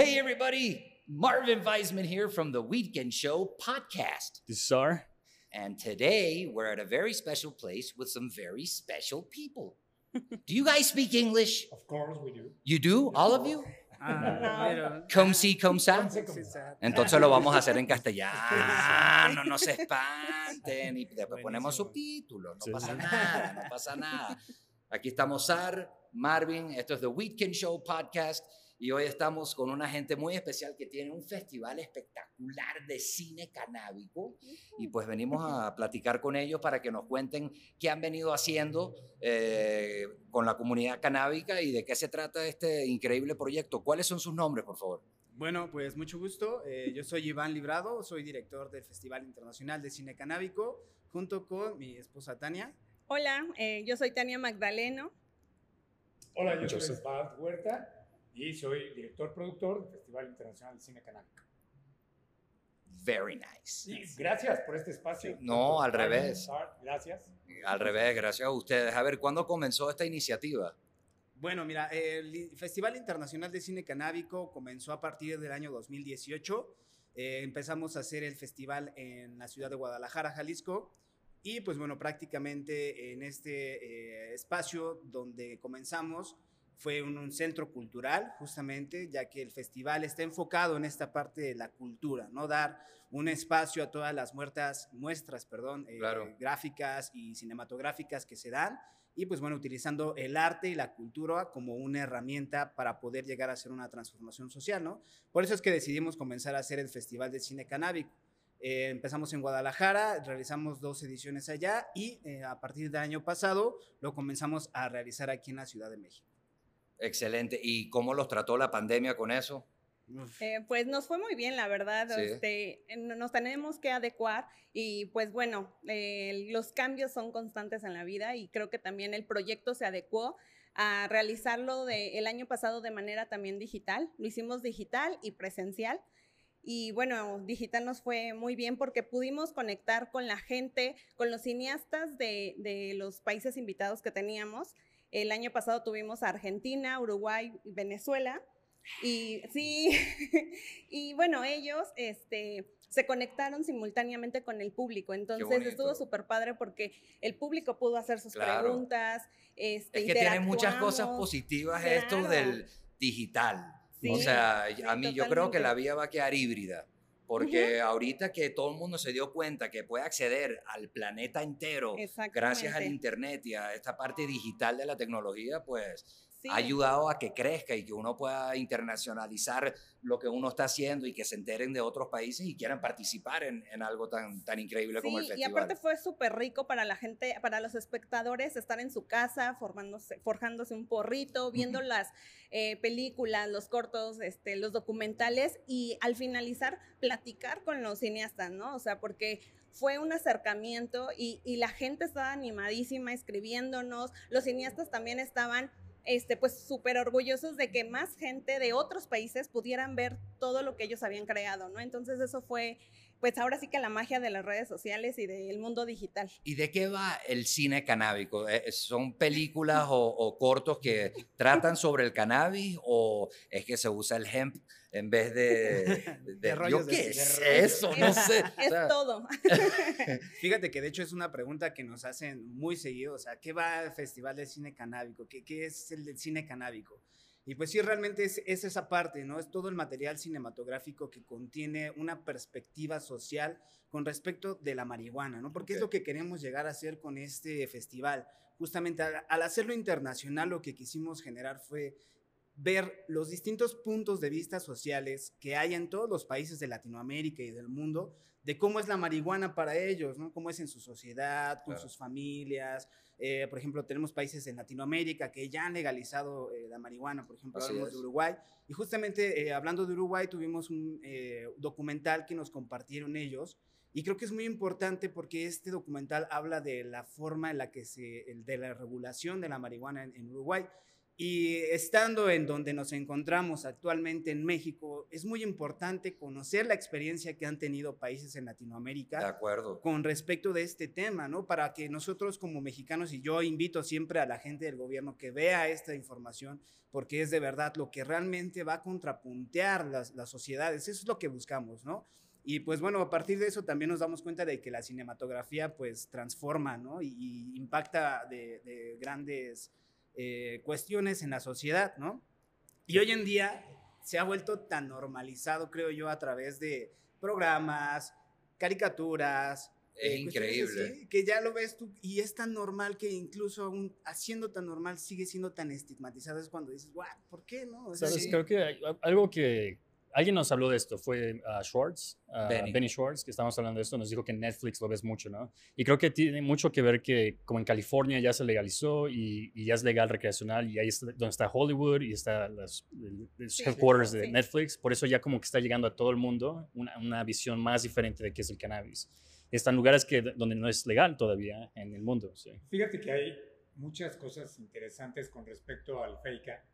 Hey, everybody. Marvin Weisman here from the Weekend Show podcast. This is our And today we're at a very special place with some very special people. do you guys speak English? Of course we do. You do? All of you? Ah, Come see, come sa. Come Sí, sa- Entonces lo vamos a hacer en castellano, no se espanten y después ponemos subtítulos, no pasa nada, no pasa nada. Aquí estamos Sar, Marvin, esto es The Weekend Show Podcast y hoy estamos con una gente muy especial que tiene un festival espectacular de cine canábico y pues venimos a platicar con ellos para que nos cuenten qué han venido haciendo eh, con la comunidad canábica y de qué se trata este increíble proyecto. ¿Cuáles son sus nombres, por favor? Bueno, pues mucho gusto. Eh, yo soy Iván Librado, soy director del Festival Internacional de Cine Canábico, junto con mi esposa Tania. Hola, eh, yo soy Tania Magdaleno. Hola, yo soy. Bart Huerta y soy director productor del Festival Internacional de Cine Canábico. Very nice. Y gracias por este espacio. No, Tanto al revés. Gracias. Al revés, gracias a ustedes. A ver, ¿cuándo comenzó esta iniciativa? Bueno, mira, el Festival Internacional de Cine Canábico comenzó a partir del año 2018. Eh, empezamos a hacer el festival en la ciudad de Guadalajara, Jalisco. Y pues bueno, prácticamente en este eh, espacio donde comenzamos fue un, un centro cultural, justamente, ya que el festival está enfocado en esta parte de la cultura, ¿no? Dar un espacio a todas las muertas, muestras, perdón, eh, Claro. gráficas y cinematográficas que se dan y pues bueno, utilizando el arte y la cultura como una herramienta para poder llegar a hacer una transformación social, ¿no? Por eso es que decidimos comenzar a hacer el Festival de Cine Canábico. Eh, empezamos en Guadalajara, realizamos dos ediciones allá y eh, a partir del año pasado lo comenzamos a realizar aquí en la Ciudad de México. Excelente. ¿Y cómo los trató la pandemia con eso? Eh, pues nos fue muy bien, la verdad. Sí. Este, eh, no- nos tenemos que adecuar y pues bueno, eh, los cambios son constantes en la vida y creo que también el proyecto se adecuó a realizarlo de, el año pasado de manera también digital. Lo hicimos digital y presencial. Y bueno, digital nos fue muy bien porque pudimos conectar con la gente, con los cineastas de, de los países invitados que teníamos. El año pasado tuvimos a Argentina, Uruguay Venezuela. Y sí, y bueno, ellos este, se conectaron simultáneamente con el público. Entonces estuvo súper padre porque el público pudo hacer sus Claro. preguntas. Este, Es que tiene muchas cosas positivas esto Claro. del digital. o Sí, sea, sí, a mí yo creo que totalmente. la vía va a quedar híbrida. Porque ahorita que todo el mundo se dio cuenta que puede acceder al planeta entero gracias al. Internet y a esta parte digital de la tecnología, pues Sí. ha ayudado a que crezca y que uno pueda internacionalizar lo que uno está haciendo y que se enteren de otros países y quieran participar en, en algo tan, tan increíble como el Sí, y festival. aparte fue súper rico para la gente, para los espectadores, estar en su casa formándose, forjándose un porrito, viendo las eh, películas, los cortos, este, los documentales y al finalizar platicar con los cineastas, ¿no? O sea, porque fue un acercamiento y, y la gente estaba animadísima escribiéndonos, los cineastas también estaban este, pues súper orgullosos de que más gente de otros países pudieran ver todo lo que ellos habían creado, ¿no? Entonces eso fue, pues ahora sí que la magia de las redes sociales y del mundo digital. ¿Y de qué va el cine canábico? Eh, ¿Son películas o, o cortos que tratan sobre el cannabis o es que se usa el hemp en vez de... de- De ¿Yo rollos de- qué de es eso? No sé. O Es sea, todo. Fíjate que de hecho es una pregunta que nos hacen muy seguido, o sea, ¿qué va al Festival de Cine Canábico? ¿Qué, qué es el del cine canábico? Y pues sí, realmente es, es esa parte, ¿no? Es todo el material cinematográfico que contiene una perspectiva social con respecto de la marihuana, ¿no? Porque es Ok. lo que queremos llegar a hacer con este festival. Justamente al, al hacerlo internacional, lo que quisimos generar fue ver los distintos puntos de vista sociales que hay en todos los países de Latinoamérica y del mundo de cómo es la marihuana para ellos, ¿no? Cómo es en su sociedad, con Claro. sus familias. Eh, por ejemplo, tenemos países en Latinoamérica que ya han legalizado eh, la marihuana, por ejemplo, Así hablamos es. de Uruguay. Y justamente eh, hablando de Uruguay, tuvimos un documental que nos compartieron ellos. Y creo que es muy importante porque este documental habla de la forma en la que se, de la regulación de la marihuana en, en Uruguay. Y estando en donde nos encontramos actualmente en México, es muy importante conocer la experiencia que han tenido países en De Latinoamérica acuerdo. con respecto de este tema, ¿no? Para que nosotros como mexicanos, y yo invito siempre a la gente del gobierno que vea esta información, porque es de verdad lo que realmente va a contrapuntear las, las sociedades, eso es lo que buscamos, ¿no? Y pues bueno, a partir de eso también nos damos cuenta de que la cinematografía pues transforma, ¿no? Y, y impacta de, de grandes eh, cuestiones en la sociedad, ¿no? Y hoy en día se ha vuelto tan normalizado, creo yo, a través de programas, caricaturas. Es eh, increíble. así, que ya lo ves tú y es tan normal que incluso aún haciendo tan normal sigue siendo tan estigmatizado. Es cuando dices, guau, ¿por qué no? O sea, ¿Sabes? sí. Creo que algo que alguien nos habló de esto fue ah, Schwartz, Benny. Benny. Schwartz, que estábamos hablando de esto, nos dijo que en Netflix lo ves mucho, ¿no? Y creo que tiene mucho que ver que como en California ya se legalizó y, y ya es legal recreacional y ahí es donde está Hollywood y está el- los Sí, headquarters de sí. Netflix, por eso ya como que está llegando a todo el mundo una, una visión más diferente de qué es el cannabis. Están lugares que, donde no es legal todavía en el mundo, sí. Fíjate que hay muchas cosas interesantes con respecto al FEICA,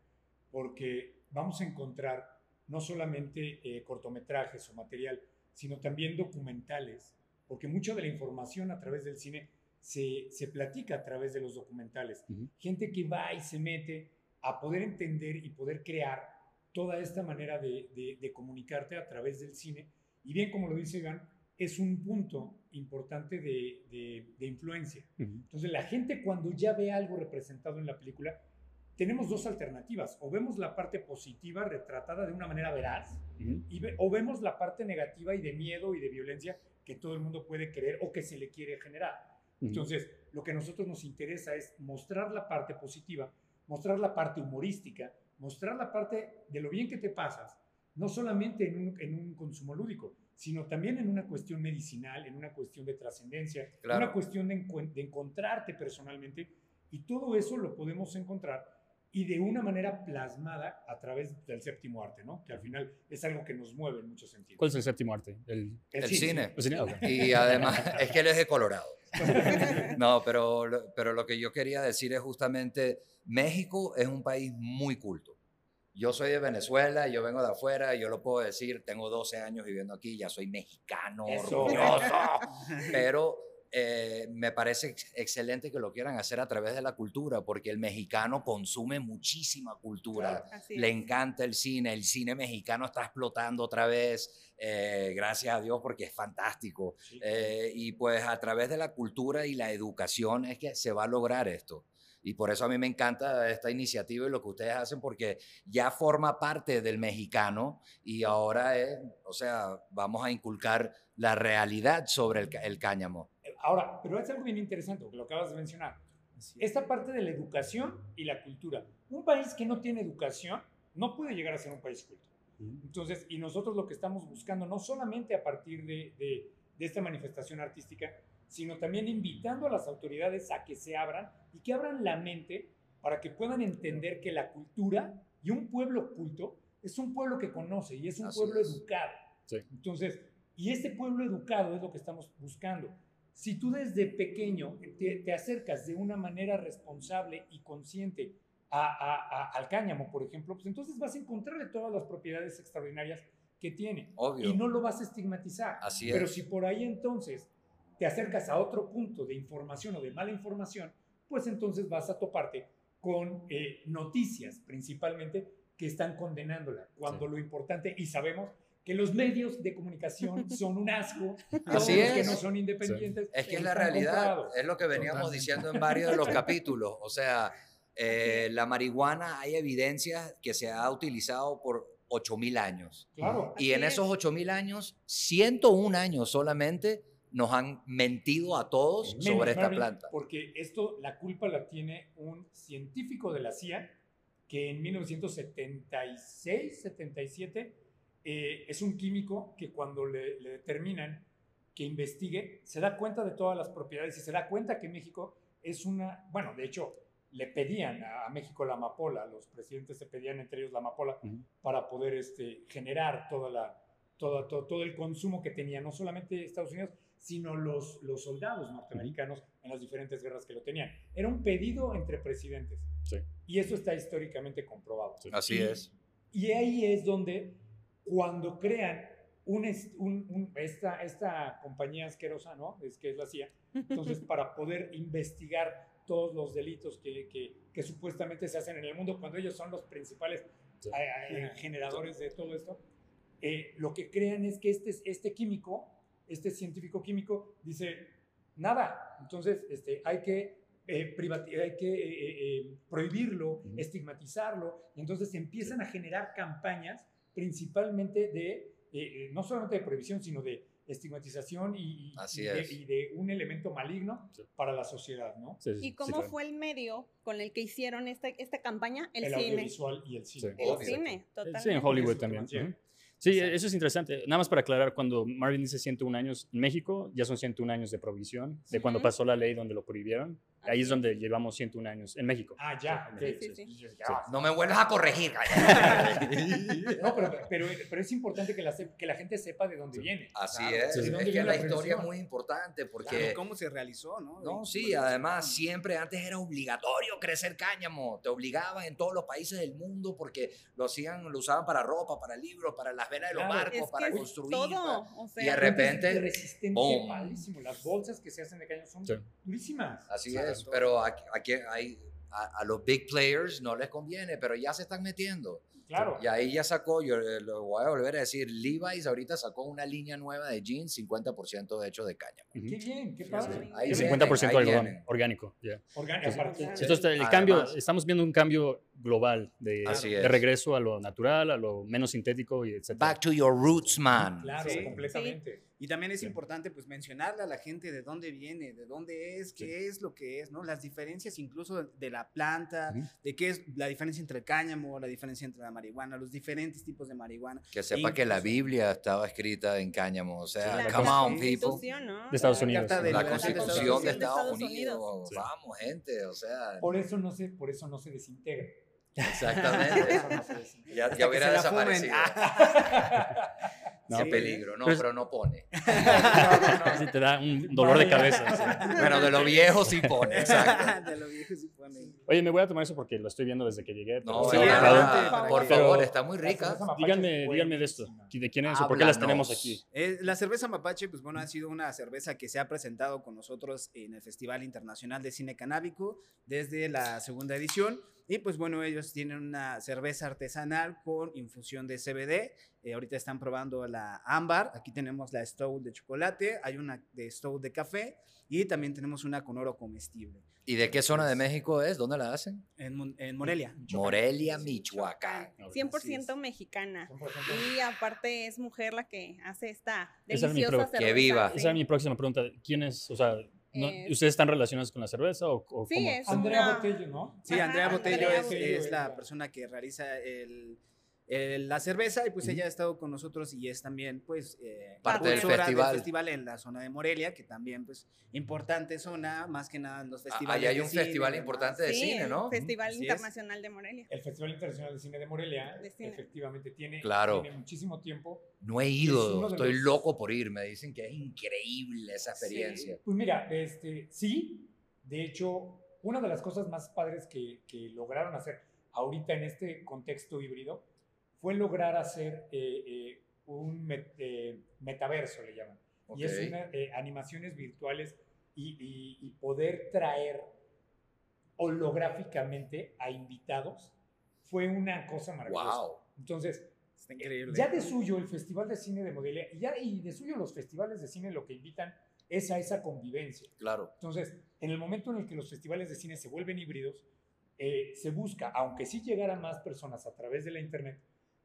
porque vamos a encontrar no solamente eh, cortometrajes o material, sino también documentales, porque mucha de la información a través del cine se, se platica a través de los documentales. Gente que va y se mete a poder entender y poder crear toda esta manera de, de- de comunicarte a través del cine. Y bien, como lo dice Iván, es un punto importante de, de- influencia. Entonces, la gente cuando ya ve algo representado en la película, tenemos dos alternativas. O vemos la parte positiva retratada de una manera veraz, Ujú. y ve- o vemos la parte negativa y de miedo y de violencia que todo el mundo puede creer o que se le quiere generar. Ujú. Entonces, lo que a nosotros nos interesa es mostrar la parte positiva, mostrar la parte humorística, mostrar la parte de lo bien que te pasas, no solamente en un, en un consumo lúdico, sino también en una cuestión medicinal, en una cuestión de trascendencia, Claro. una cuestión de, de encontrarte personalmente. Y todo eso lo podemos encontrar y de una manera plasmada a través del séptimo arte, ¿no? Que al final es algo que nos mueve en muchos sentidos. ¿Cuál es el séptimo arte? El, El El cine. el cine? Ok. Y además, es que él es de Colorado. No, pero, lo- pero lo que yo quería decir es justamente, México es un país muy culto. Yo soy de Venezuela, yo vengo de afuera, yo lo puedo decir, tengo 12 años viviendo aquí, ya soy mexicano, Eso. orgulloso, pero eh, me parece ex- excelente que lo quieran hacer a través de la cultura, porque el mexicano consume muchísima cultura. Le encanta el cine, el cine mexicano está explotando otra vez, eh, gracias a Dios porque es fantástico. Sí. Eh, y pues a través de la cultura y la educación es que se va a lograr esto. Y por eso a mí me encanta esta iniciativa y lo que ustedes hacen porque ya forma parte del mexicano y ahora es, o sea, vamos a inculcar la realidad sobre el, el cáñamo. Ahora, pero es algo bien interesante, lo acabas de mencionar. Es. Esta parte de la educación y la cultura. Un país que no tiene educación no puede llegar a ser un país culto. Entonces, y nosotros lo que estamos buscando, no solamente a partir de, de- de esta manifestación artística, sino también invitando a las autoridades a que se abran y que abran la mente para que puedan entender que la cultura y un pueblo culto es un pueblo que conoce y es un Así pueblo es. educado. Sí. Entonces, y este pueblo educado es lo que estamos buscando. Si tú desde pequeño te, te acercas de una manera responsable y consciente a, a- a- al cáñamo, por ejemplo, pues entonces vas a encontrarle todas las propiedades extraordinarias que tiene. Obvio. Y no lo vas a estigmatizar. Así Pero es. si por ahí entonces te acercas a otro punto de información o de mala información, pues entonces vas a toparte con eh, noticias principalmente que están condenándola. Cuando Sí. lo importante, y sabemos que los medios de comunicación son un asco, todos Así los que es. no son independientes. Es que es la realidad, comprados. es lo que veníamos Totalmente. diciendo en varios de los capítulos. O sea, eh, la marihuana hay evidencias que se ha utilizado por 8000 años. Claro. Y en esos es. 8000 años, 101 años solamente nos han mentido a todos Menos, sobre esta Marvin, planta. Porque esto, la culpa la tiene un científico de la CIA que en 1976, 77, eh, es un químico que cuando le, le determinan que investigue, se da cuenta de todas las propiedades y se da cuenta que México es una, bueno, de hecho, le pedían a, a México la amapola, los presidentes se pedían entre ellos la amapola para poder este, generar toda la, toda, todo, todo el consumo que tenía no solamente Estados Unidos, sino los, los soldados norteamericanos en las diferentes guerras que lo tenían. Era un pedido entre presidentes. Sí. Y eso está históricamente comprobado. Sí. Así Y- es. Y ahí es donde, cuando crean un, un- un- esta, esta compañía asquerosa, ¿no? Es que es la CIA, entonces para poder investigar todos los delitos que, que- que supuestamente se hacen en el mundo, cuando ellos son los principales Sí. eh, generadores de todo esto, eh, lo que crean es que este, este químico, este científico químico, dice, nada, entonces este, hay que, eh, hay que eh, eh, eh, prohibirlo, Ujú. estigmatizarlo, y entonces empiezan a generar campañas principalmente de, eh, eh, no solamente de prohibición, sino de estigmatización y, y- Así y de, es. y de un elemento maligno Sí. para la sociedad, ¿no? Sí, sí, ¿Y sí, cómo claro. fue el medio con el que hicieron esta, esta campaña? El, El, cine. audiovisual y el cine. Sí. El Obvio. cine, totalmente. Sí, en Hollywood Eso también. Sí, Exacto. eso es interesante. Nada más para aclarar, cuando Marvin dice 101 años, en México ya son 101 años de prohibición, de cuando pasó la ley donde lo prohibieron. Ahí es donde llevamos 101 años, en México. Ah, ya. Sí, ok. sí, sí. Dije, ah, No me vuelvas a corregir. No, pero, pero, pero es importante que la, que la gente sepa de dónde Sí. viene. Así Claro. es. Sí. ¿De Es que la la historia es muy importante porque... cómo se realizó, ¿no? No, Y sí, cómo se además siempre antes era obligatorio crecer cáñamo, te obligaban en todos los países del mundo porque lo hacían, lo usaban para ropa, para libros, para las venas de los Claro. barcos, Es para es construir. todo. para- O y de sea, repente, Es resistente, ¡boom! padrísimo. Las bolsas que se hacen de caño son Sí. durísimas. Así Exacto. pero aquí, aquí hay, a, a los big players no les conviene, pero ya se están metiendo. Claro. Y ahí ya sacó, yo eh, lo voy a volver a decir, Levi's ahorita sacó una línea nueva de jeans 50% hecho de cáñamo. Qué bien, qué Sí, padre. sí. Ahí Y vienen, 50% ahí algodón, orgánico. ya. Orgánico, Sí. Sí. Entonces, el Además. cambio, estamos viendo un cambio global de, de es. regreso a lo natural, a lo menos sintético y etc. Back to your roots, man. Claro, Sí. completamente. Y también es Sí. importante pues mencionarle a la gente de dónde viene, de dónde es, qué es lo que es, ¿no? Las diferencias incluso de la planta, de qué es la diferencia entre el cáñamo, la diferencia entre la marihuana, los diferentes tipos de marihuana. Que sepa que la Biblia estaba escrita en cáñamo. O sea, la, come on, people. constitución, ¿no? De Estados Unidos. De La constitución de Estados Estados Unidos. Unidos. Sí. Vamos, gente. O sea, Por eso no se, por eso no se desintegra. Exactamente. No ya, ya hubiera desaparecido. No, Sí. peligro. No, Pero es- pero no pone. Sí, te da un dolor de cabeza. sí. Bueno, de lo viejo sí pone. Exacto. de lo viejo sí pone. Oye, me voy a tomar eso porque lo estoy viendo desde que llegué. No, sí, adelante, por pero- favor, está muy rica. Díganme, díganme de esto. ¿De quién es o por qué las tenemos aquí? Eh, la cerveza mapache, pues bueno, ha sido una cerveza que se ha presentado con nosotros en el Festival Internacional de Cine Canábico desde la segunda edición. Y pues bueno, ellos tienen una cerveza artesanal con infusión de CBD. Eh, ahorita están probando la ámbar. Aquí tenemos la Stout de chocolate. Hay una de Stout de café. Y también tenemos una con oro comestible. ¿Y de qué zona de México es? ¿Dónde la hacen? En, en Morelia. Morelia, Michoacán. 100% mexicana. 100%. Y aparte es mujer la que hace esta Esa era mi deliciosa pro- cerveza. Que viva. Esa es mi próxima pregunta. ¿Quién es? O sea, no- Eh, ¿ustedes están relacionados con la cerveza o, o Sí, cómo? es Andrea una- Botello, ¿no? Sí, Andrea Botello Andrea es, Botello es la- persona que realiza el, el- la cerveza y pues ella ha estado con nosotros y es también pues eh, Parte del festival. festival en la zona de Morelia, que también pues importante zona, más que nada en los Ah, festivales. Ahí hay de un cine y festival demás. importante de Sí, cine, el ¿no? Festival Así es. Internacional de Morelia. El Festival Internacional de Cine de Morelia, De cine. efectivamente, tiene, Claro. tiene muchísimo tiempo. No he ido, de estoy los- loco por ir. Me dicen que es increíble esa experiencia. Pues mira, este, sí, de hecho, una de las cosas más padres que, que lograron hacer ahorita en este contexto híbrido fue lograr hacer eh, eh, un met- eh, metaverso, le llaman. Y es una, animaciones virtuales y, y- y poder traer holográficamente a invitados fue una cosa maravillosa. Wow. Entonces, Está increíble. ya de suyo el Festival de Cine de Morelia y, ya, y de suyo los festivales de cine lo que invitan es a esa convivencia. Claro. Entonces, en el momento en el que los festivales de cine se vuelven híbridos, eh, se busca, aunque sí llegaran más personas a través de la internet,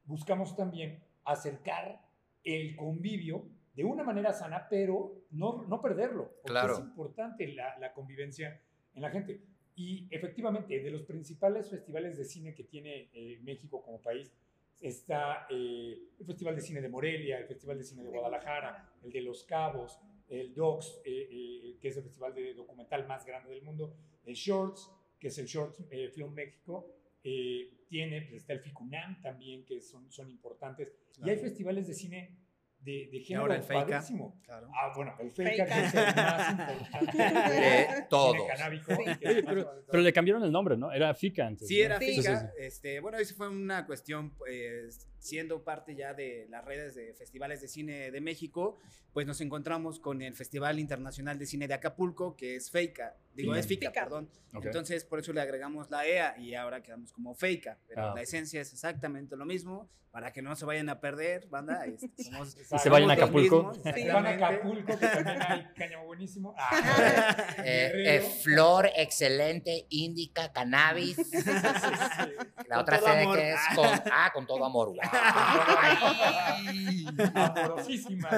buscamos también acercar el convivio de una manera sana, pero no, no perderlo. Porque Claro. es importante la, la convivencia en la gente. Y efectivamente, de los principales festivales de cine que tiene eh, México como país, está eh, el Festival de Cine de Morelia, el Festival de Cine de Guadalajara, el de Los Cabos, el DOCS, eh, eh, que es el festival de documental más grande del mundo, el Shorts, que es el Shorts eh, Film México, eh, tiene, pues, está el FICUNAM también, que son, son importantes, y hay Claro. festivales de cine de, de género ahora el Feica. padrísimo. Claro. Ah, bueno, el Feica, que es el más importante De todos. canábico, Sí. pero, pero le cambiaron el nombre, ¿no? Era FICA antes. Sí, ¿no? era. FICA. Sí, sí, Este, bueno, eso fue una cuestión, pues, siendo parte ya de las redes de festivales de cine de México, pues nos encontramos con el Festival Internacional de Cine de Acapulco, que es FEICA. Digo, Fica. es FICA, Fica. perdón. Entonces, por eso le agregamos la EA y ahora quedamos como FEICA. Pero Ah, la esencia es exactamente lo mismo, para que no se vayan a perder, banda. este, somos- Y se vayan a Acapulco. mismos, Se van a. Acapulco, que también hay cáñamo buenísimo. Ah, Eh, Guerrero. eh, flor excelente, índica, cannabis. La otra sede amor. que es con, ah, con todo amor. Amorosísima.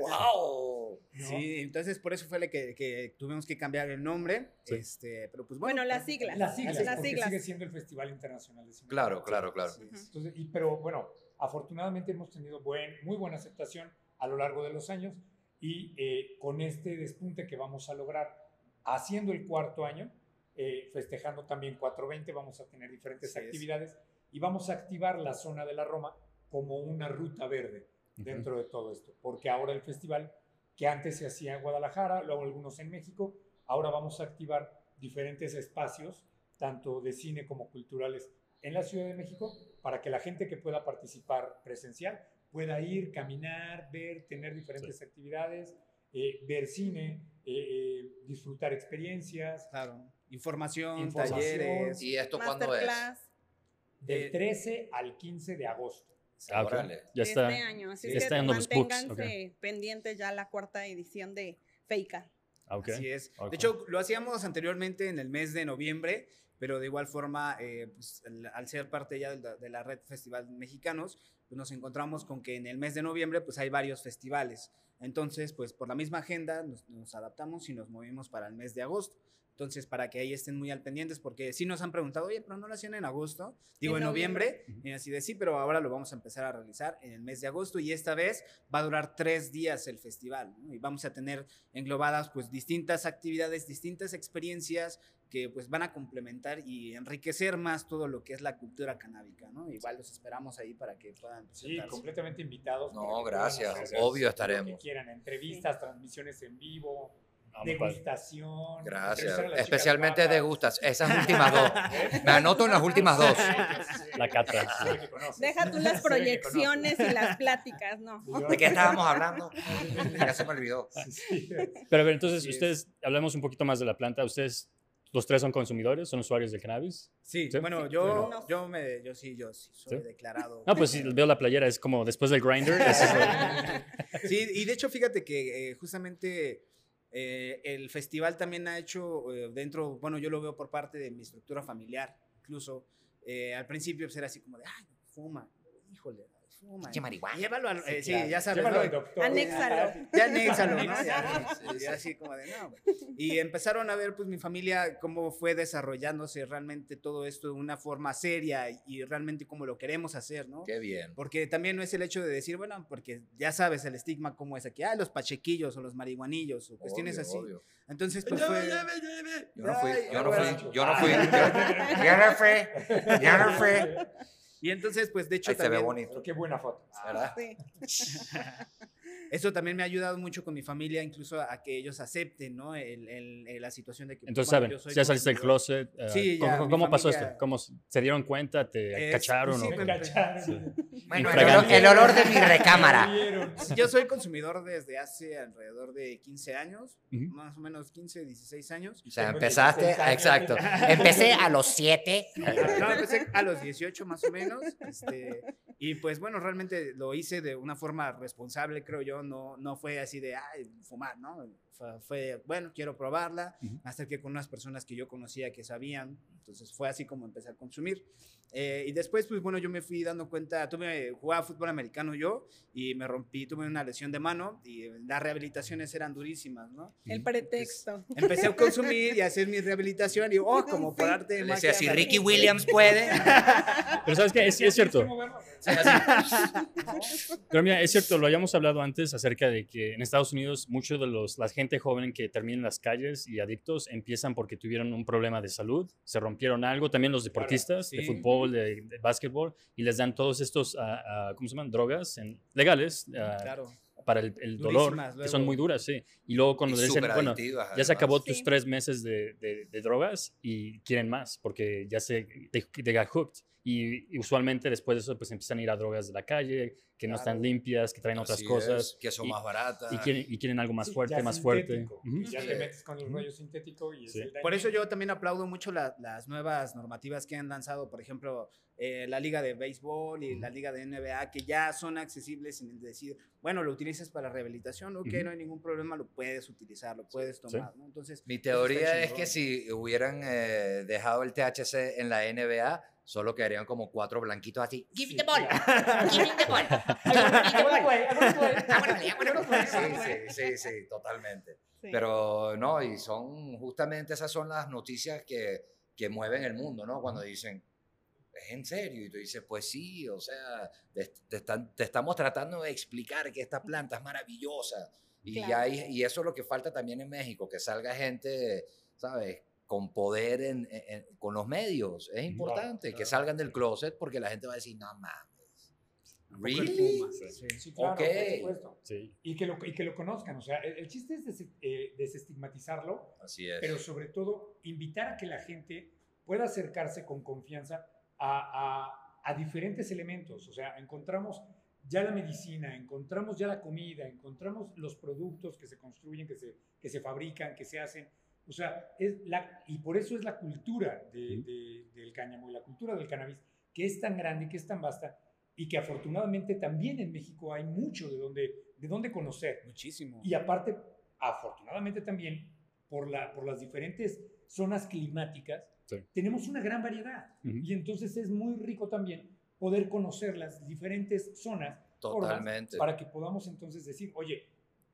¡Wow! ¿no? Sí, entonces por eso fue la que, que tuvimos que cambiar el nombre. Sí. Este, pero pues bueno. Bueno, las siglas. Las siglas, Las porque siglas. sigue siendo el Festival Internacional de Cine. Claro, claro, claro. Sí, sí. Entonces, y, pero bueno, afortunadamente hemos tenido buen, muy buena aceptación a lo largo de los años y eh, con este despunte que vamos a lograr haciendo el cuarto año, eh, festejando también 420, vamos a tener diferentes es. actividades y vamos a activar la zona de la Roma como una ruta verde dentro de todo esto, porque ahora el festival que antes se hacía en Guadalajara, luego algunos en México, ahora vamos a activar diferentes espacios, tanto de cine como culturales, en la Ciudad de México, para que la gente que pueda participar presencial pueda ir, caminar, ver, tener diferentes actividades, eh, ver cine, eh, eh, disfrutar experiencias. Claro. Información, Información. talleres. ¿Y esto cuándo es? Del Eh, 13 al 15 de agosto. Ah, ok. Órale. Ya de está. este año. Así es que books, manténganse pendientes ya la cuarta edición de Feica. Ah, ok. Así es. Ok. De hecho, lo hacíamos anteriormente en el mes de noviembre, pero de igual forma, eh, pues, al, al ser parte ya de la, de la red Festival Mexicanos, pues nos encontramos con que en el mes de noviembre pues hay varios festivales. Entonces, pues por la misma agenda nos, nos adaptamos y nos movimos para el mes de agosto. Entonces, para que ahí estén muy al pendientes, porque sí nos han preguntado, oye, pero no lo hacían en agosto, digo En en noviembre, y así de sí, pero ahora lo vamos a empezar a realizar en el mes de agosto y esta vez va a durar tres días el festival, ¿no? Y vamos a tener englobadas pues distintas actividades, distintas experiencias que pues van a complementar y enriquecer más todo lo que es la cultura canábica, ¿no? Igual los esperamos ahí para que puedan Sí, completamente invitados. No, gracias. Obvio Lo estaremos. que quieran, entrevistas, transmisiones en vivo, Padre. degustación. Gracias. Especialmente guapas. de gustas. Esas últimas dos. Me anoto en las últimas dos. La cata. Sí, que conoces. Deja tú las proyecciones y las pláticas, ¿no? ¿De qué estábamos hablando? Ya se me olvidó. Pero a ver, entonces, ustedes, hablemos un poquito más de la planta. ¿Ustedes, los tres son consumidores, son usuarios de cannabis? Sí, ¿Sí? bueno, yo, bueno. yo, me, yo sí, yo sí, soy ¿Sí? declarado. No, pues si veo la playera, es como después del grinder. es Sí, y de hecho, fíjate que eh, justamente eh, el festival también ha hecho eh, dentro, bueno, yo lo veo por parte de mi estructura familiar, incluso. eh, al principio pues, era así como de, ay, fuma, híjole, fuma. Pinche marihuana. Llévalo al, eh, sí, claro. ya sabes. Llévalo ¿no? al doctor. Anéxalo. Ya anéxalo, ¿no? Ya, ya así como de, no. Y empezaron a ver, pues, mi familia, cómo fue desarrollándose realmente todo esto de una forma seria y realmente cómo lo queremos hacer, ¿no? Qué bien. Porque también no es el hecho de decir, bueno, porque ya sabes el estigma cómo es aquí, ah, los pachequillos o los marihuanillos o cuestiones Obvio, así. obvio. Entonces, pues fue... Yo no fui, yo no fui, yo no fui. Yo, yo no fui, yo no fui. Y entonces, pues de hecho Ahí se ve también, bonito, Pero qué buena foto. ¿verdad? Sí. eso también me ha ayudado mucho con mi familia, incluso a que ellos acepten, ¿no? El, el- el- la situación de que... Entonces, saben, yo soy ya saliste del closet. eh, Sí, ¿Cómo, ya, cómo- cómo pasó familia- esto? ¿Cómo se dieron cuenta? ¿Te Es- cacharon? sí, o- me- Me cacharon. Bueno, el olor, el olor de mi recámara. Yo soy consumidor desde hace alrededor de 15 años, Ujú. más o menos 15, 16 años. O sea, empezaste, 16 años. exacto. Empecé a los siete. No, empecé a los 18 más o menos. este, y pues bueno, realmente lo hice de una forma responsable, creo yo. No, no fue así de, ay, fumar, ¿no? Fue, fue, bueno, quiero probarla. Ujú. Me acerqué con unas personas que yo conocía que sabían. Entonces fue así como empecé a consumir. Eh, y después, pues bueno, yo me fui dando cuenta, tuve, jugaba fútbol americano yo y me rompí, tuve una lesión de mano y las rehabilitaciones eran durísimas, ¿no? El pretexto. Empecé a consumir y a hacer mi rehabilitación y, oh, como por arte de magia. decía, si Ricky Williams puede. Pero ¿sabes qué? Es, es cierto. Pero mira, es cierto, lo habíamos hablado antes acerca de que en Estados Unidos mucho de los, la gente joven que termina en las calles y adictos empiezan porque tuvieron un problema de salud, se rompieron algo, también los deportistas de sí. fútbol, de, de básquetbol, y les dan todos estos, ah, ah, ¿cómo se llaman? Drogas en- legales, ah, Claro. Para el, el dolor, que son muy duras, sí. Y luego cuando Y dicen, bueno, ya se acabó tus Sí. tres meses de, de- de drogas y quieren más porque ya se they, they got hooked. Y, y usualmente después de eso pues empiezan a ir a drogas de la calle, que no están Claro. limpias, que traen otras Así cosas. es, que son y- más baratas. Y quieren, y quieren algo más Sí, fuerte, más fuerte. Ujú. que Ya Sí. te metes con el rollo sintético y es el Por eso yo también aplaudo mucho la- las nuevas normativas que han lanzado, por ejemplo, eh, la Liga de Béisbol y la Liga de NBA, que ya son accesibles sin decir, bueno, lo utilizas para rehabilitación, ok, Ujú. no hay ningún problema, lo puedes utilizar, lo puedes tomar, ¿no? Entonces, Mi teoría es que si hubieran eh, dejado el THC en la NBA, solo quedarían como cuatro blanquitos así. Give me the ball. Give me the ball. Sí, sí, sí, sí, totalmente. Sí. Pero no, y son justamente esas son las noticias que, que mueven el mundo, ¿no? Cuando dicen, ¿es en serio? Y tú dices, pues sí, o sea, te, te están- te estamos tratando de explicar que esta planta es maravillosa. Y, Claro. ya hay- y eso es lo que falta también en México, que salga gente, ¿sabes? Con poder en, en- en- con los medios. Es importante que claro. salgan del closet porque la gente va a decir, no mames. ¿Really? Puma. Sí. Sí, claro, Ok. por supuesto. Sí. Y que, lo, y que lo conozcan. O sea, el, el chiste es des- eh, desestigmatizarlo, Así es. pero sobre todo invitar a que la gente pueda acercarse con confianza a, a- a diferentes elementos. O sea, encontramos ya la medicina, encontramos ya la comida, encontramos los productos que se construyen, que se, que se fabrican, que se hacen. O sea, es la, y por eso es la cultura de- de- del cáñamo y la cultura del cannabis, que es tan grande, que es tan vasta, y que afortunadamente también en México hay mucho de donde, de donde conocer. Muchísimo. Y aparte, afortunadamente también, por, la, por las diferentes zonas climáticas, Sí. tenemos una gran variedad. Y entonces es muy rico también poder conocer las diferentes zonas Totalmente. para que podamos entonces decir, oye,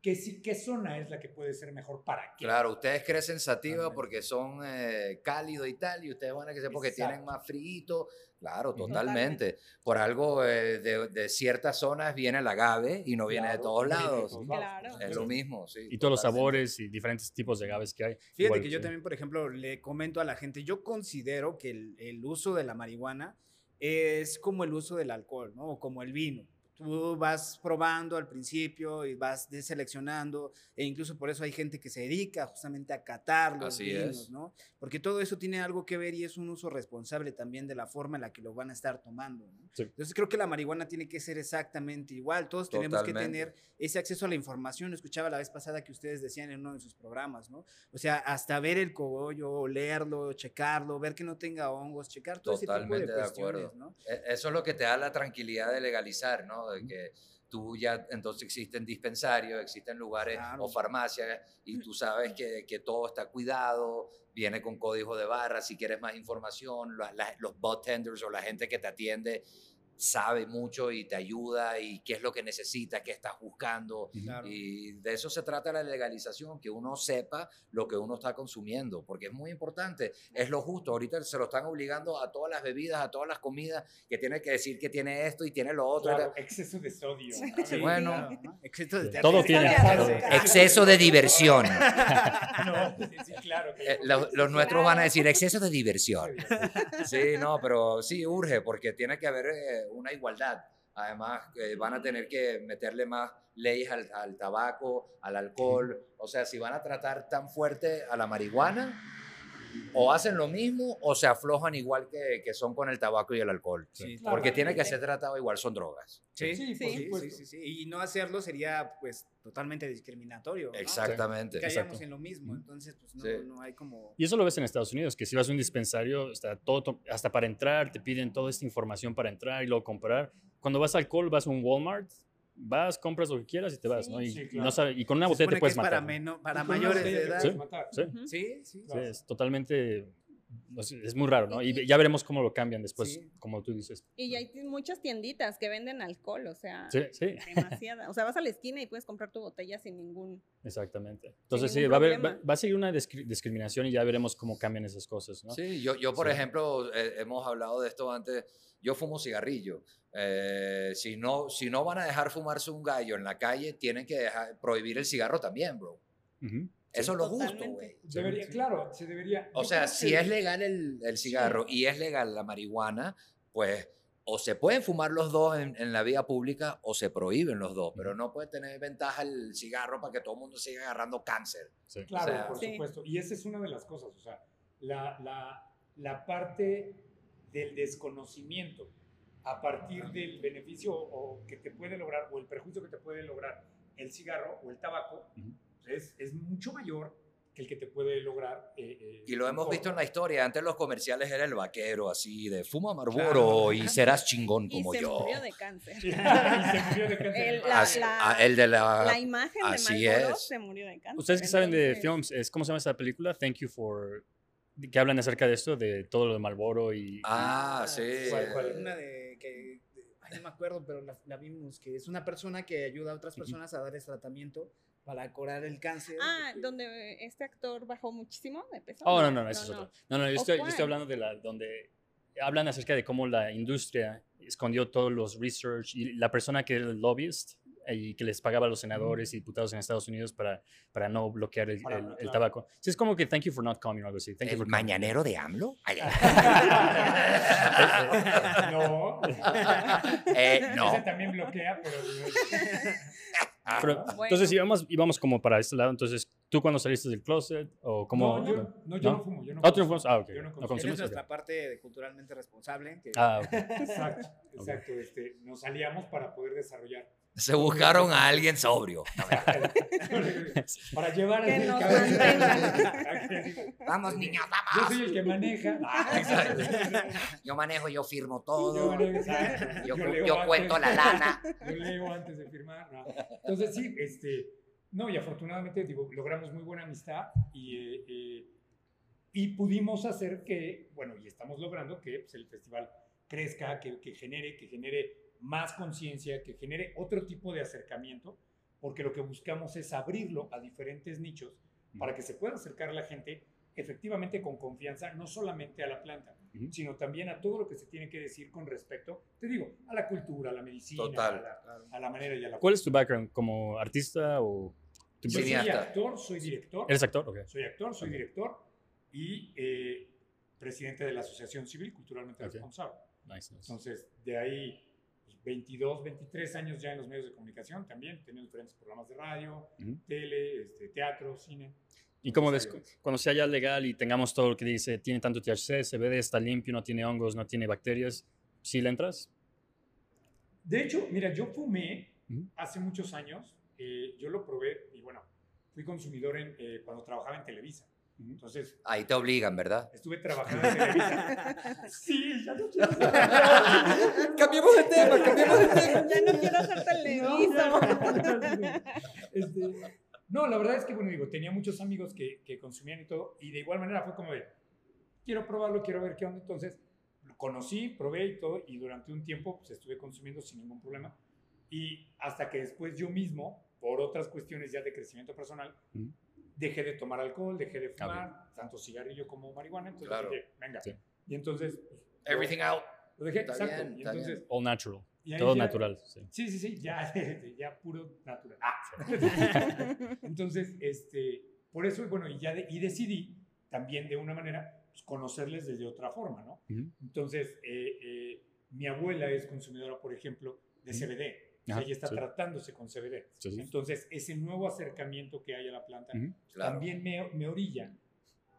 ¿qué, sí- ¿qué zona es la que puede ser mejor para qué? Claro, ustedes crecen sativa porque son eh, cálidos y tal, y ustedes van a crecer porque Exacto. tienen más frío. Claro, totalmente. Por algo eh, de, de ciertas zonas viene el agave y no viene de todos lados. Claro. Es lo mismo, sí. Y todos los sabores y diferentes tipos de agaves que hay. Fíjate Igual, que yo sí. también, por ejemplo, le comento a la gente, yo considero que el, el uso de la marihuana es como el uso del alcohol, ¿no? O como el vino. Tú vas probando al principio y vas deseleccionando, e incluso por eso hay gente que se dedica justamente a catar los Así vinos, es. ¿no? Porque todo eso tiene algo que ver y es un uso responsable también de la forma en la que lo van a estar tomando, ¿no? Sí. Entonces creo que la marihuana tiene que ser exactamente igual. Todos tenemos que Totalmente. tener ese acceso a la información. Escuchaba la vez pasada que ustedes decían en uno de sus programas, ¿no? O sea, hasta ver el cogollo, olerlo, checarlo, ver que no tenga hongos, checar todo ese tipo de Totalmente de cuestiones, acuerdo. ¿no? E- Eso es lo que te da la tranquilidad de legalizar, ¿no? De que tú ya, entonces existen dispensarios, existen lugares Claro. o farmacias y tú sabes que, que todo está cuidado, viene con código de barra, si quieres más información, la- la- los bartenders o la gente que te atiende sabe mucho y te ayuda y qué es lo que necesitas, qué estás buscando. Claro. Y de eso se trata la legalización, que uno sepa lo que uno está consumiendo, porque es muy importante, es lo justo. Ahorita se lo están obligando a todas las bebidas, a todas las comidas, que tiene que decir que tiene esto y tiene lo otro. Claro, exceso de sodio. Sí, bueno. Todo tiene. Exceso de diversión. No, sí, sí, claro. que- Eh, los, los nuestros van a decir exceso de diversión. Sí, no, pero sí urge porque tiene que haber eh, una igualdad. Además, eh, van a tener que meterle más leyes al, al tabaco, al alcohol. O sea, si van a tratar tan fuerte a la marihuana, o hacen lo mismo o se aflojan igual que, que son con el tabaco y el alcohol. Sí, Claro. Porque tiene que ser tratado igual, son drogas. Sí, Sí, por sí, sí. Y no hacerlo sería, pues, totalmente discriminatorio. ¿no? Exactamente. Caíamos Exacto. en lo mismo, entonces, pues, no, Sí. no hay como... Y eso lo ves en Estados Unidos, que si vas a un dispensario, está todo, to- hasta para entrar, te piden toda esta información para entrar y luego comprar. Cuando vas al alcohol, vas a un Walmart, vas, compras lo que quieras y te vas, Sí. ¿no? Y, Sí, y claro. no sabe- y con una botella te que puedes es matar. para, mayores de edad. Sí. Sí. Sí, es totalmente, es muy raro, ¿no? Y ya veremos cómo lo cambian después, Sí. como tú dices. Y hay muchas tienditas que venden alcohol, o sea, Sí, sí, demasiada. O sea, vas a la esquina y puedes comprar tu botella sin ningún... exactamente. Entonces sí, va a, haber, va, va a seguir una discri- discriminación y ya veremos cómo cambian esas cosas, ¿no? Sí, yo, yo por Sí. ejemplo, eh, hemos hablado de esto antes, yo fumo cigarrillo. Eh, si, no, si no van a dejar fumarse un gallo en la calle, tienen que dejar, prohibir el cigarro también, bro. Ujú. Eso es lo justo, güey. Debería, claro, se debería. O sea, si que- es legal el, el cigarro y es legal la marihuana, pues o se pueden fumar los dos en, en la vía pública o se prohíben los dos, pero no puede tener ventaja el cigarro para que todo el mundo siga agarrando cáncer. Sí. Claro, O sea, por Sí. supuesto. Y esa es una de las cosas, o sea, la, la, la parte del desconocimiento a partir del beneficio o que te puede lograr o el perjuicio que te puede lograr el cigarro o el tabaco. Es, es mucho mayor que el que te puede lograr. eh, eh, Y lo hemos visto en la historia. Antes los comerciales era el vaquero, así de fuma Marlboro Claro. y serás chingón Y como se yo. murió de cáncer. y se murió de cáncer. El- de la- Así- la- ah, el de la. La imagen de así Marlboro es. se murió de cáncer. Ustedes que saben de films, es, ¿cómo se llama esa película? Thank You for... que hablan acerca de esto, de todo lo de Marlboro y... Ah, sí. ¿Cuál, cuál? Una de que, de- ay, no me acuerdo, pero la, la vimos, que es una persona que ayuda a otras personas a darles tratamiento para curar el cáncer. Ah, que- donde este actor bajó muchísimo de peso. Oh, no, no, no, eso es otro. No, no, yo ¿O estoy, yo estoy hablando de la, donde hablan acerca de cómo la industria escondió todos los research y la persona que era el lobbyist y que les pagaba a los senadores y diputados en Estados Unidos para, para no bloquear el, Para- el- el claro. tabaco. Sí, es como que thank you for not coming o algo así. Thank you ¿El for coming. mañanero de AMLO? Ay, no. eh, no. Ese también bloquea, pero. Pero, Bueno. Entonces íbamos, íbamos como para este lado. Entonces, ¿tú cuando saliste del closet o cómo? No, yo, no, yo ¿No? no fumo. Yo no Ah, consumo. fumas. Ah, ok. Yo no consumo. Esa es nuestra parte de culturalmente responsable. que- Ah, ok. Exacto, exacto. Este, nos aliamos para poder desarrollar. Se buscaron a alguien sobrio. para llevar Que nos. Vamos, niños, Yo vamos. soy el que maneja. Yo manejo, yo firmo Yo, todo. Yo, Yo yo cuento la lana. Yo leo antes de firmar. no. Entonces, sí, este, no, y afortunadamente digo, logramos muy buena amistad y, eh, eh, y pudimos hacer que, bueno, y estamos logrando que pues, el festival crezca, que, que genere, que genere más conciencia, que genere otro tipo de acercamiento, porque lo que buscamos es abrirlo a diferentes nichos para que se pueda acercar la gente efectivamente con confianza, no solamente a la planta, Ujú. sino también a todo lo que se tiene que decir con respecto, te digo, a la cultura, a la medicina, Total. A, la, a la manera y a la ¿Cuál es tu background? ¿Como artista o...? tu- soy Cineasta. actor, soy director. ¿Eres actor? Ok. Soy actor, soy Ok. director y eh, presidente de la Asociación Civil Culturalmente Ok. Responsable. Nice, nice. Entonces, de ahí pues, 22, 23 años ya en los medios de comunicación también, teniendo diferentes programas de radio, Ujú. tele, este, teatro, cine. ¿Y cómo Entonces, des- cuando sea ya legal y tengamos todo lo que dice, tiene tanto THC, CBD, está limpio, no tiene hongos, no tiene bacterias, ¿sí le entras? De hecho, mira, yo fumé Ujú. hace muchos años, eh, yo lo probé y bueno, fui consumidor en, eh, cuando trabajaba en Televisa. Entonces, Ahí te obligan, ¿verdad? estuve trabajando en Televisa. Sí, ya no quiero cambiemos de tema, cambiemos de tema. Ya no quiero hacer televiso. Este, no, la verdad es que, bueno, digo, tenía muchos amigos que, que consumían y todo, y de igual manera fue como de, quiero probarlo, quiero ver qué onda. Entonces, lo conocí, probé y todo, y durante un tiempo pues, estuve consumiendo sin ningún problema. Y hasta que después yo mismo, por otras cuestiones ya de crecimiento personal. Dejé de tomar alcohol, dejé de Ah, fumar, tanto cigarrillo como marihuana. Entonces, Claro. dije, venga. Sí. Y entonces, pues, Everything out. lo dejé, Está exacto. bien, y está bien. entonces, All natural, y todo ya- natural. Sí. Sí, sí, sí, ya, ya puro natural. Ah. Entonces, este, por eso, bueno, y ya de- y decidí también de una manera pues, conocerles desde otra forma, ¿no? Ujú. Entonces, eh, eh, mi abuela es consumidora, por ejemplo, de Ujú. CBD. Ajá, ella está sí. tratándose con CBD. Sí, sí. Entonces, ese nuevo acercamiento que hay a la planta Ujú. Claro. también me, me orilla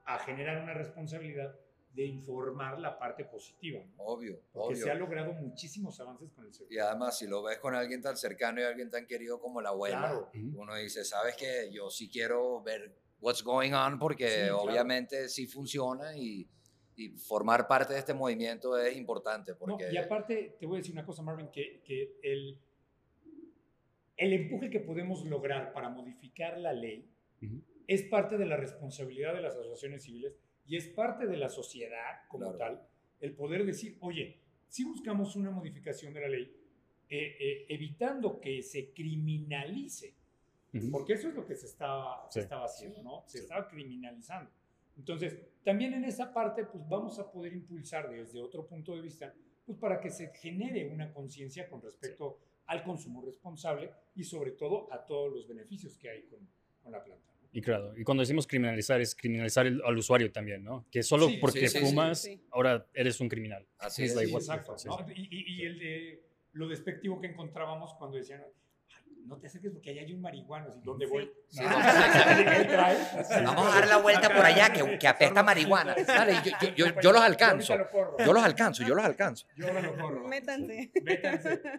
a generar una responsabilidad de informar la parte positiva, ¿no? Obvio, porque obvio. se ha logrado muchísimos avances con el CBD. Y además, si lo ves con alguien tan cercano y alguien tan querido como la abuela, Claro. Uno dice, ¿sabes qué? Yo sí quiero ver what's going on porque Sí, claro. obviamente sí funciona y, y formar parte de este movimiento es importante No, porque... y aparte, te voy a decir una cosa, Marvin, que, que el, el empuje que podemos lograr para modificar la ley es parte de la responsabilidad de las asociaciones civiles y es parte de la sociedad como Claro. tal, el poder decir, oye, si buscamos una modificación de la ley, eh, eh, evitando que se criminalice, porque eso es lo que se estaba, se Sí. estaba haciendo, ¿no? Se Sí. estaba criminalizando. Entonces, también en esa parte, pues vamos a poder impulsar desde otro punto de vista, pues para que se genere una conciencia con respecto al consumo responsable y sobre todo a todos los beneficios que hay con, con la planta. ¿no? Y claro, y cuando decimos criminalizar, es criminalizar el- al usuario también, ¿no? Que solo Sí, porque sí, sí, fumas, Sí. ahora eres un criminal. Así Es what the exacto. ¿no? Y, y- y el de lo despectivo que encontrábamos cuando decían, "Ay, no te acerques porque allá hay un marihuano, así, ¿dónde voy? Sí. Sí. Vamos a dar la vuelta por allá, que, que apesta marihuana. Dale, yo, yo- yo- yo los alcanzo. Yo los alcanzo, yo los alcanzo. Yo ahora lo corro. Métanse. Métanse.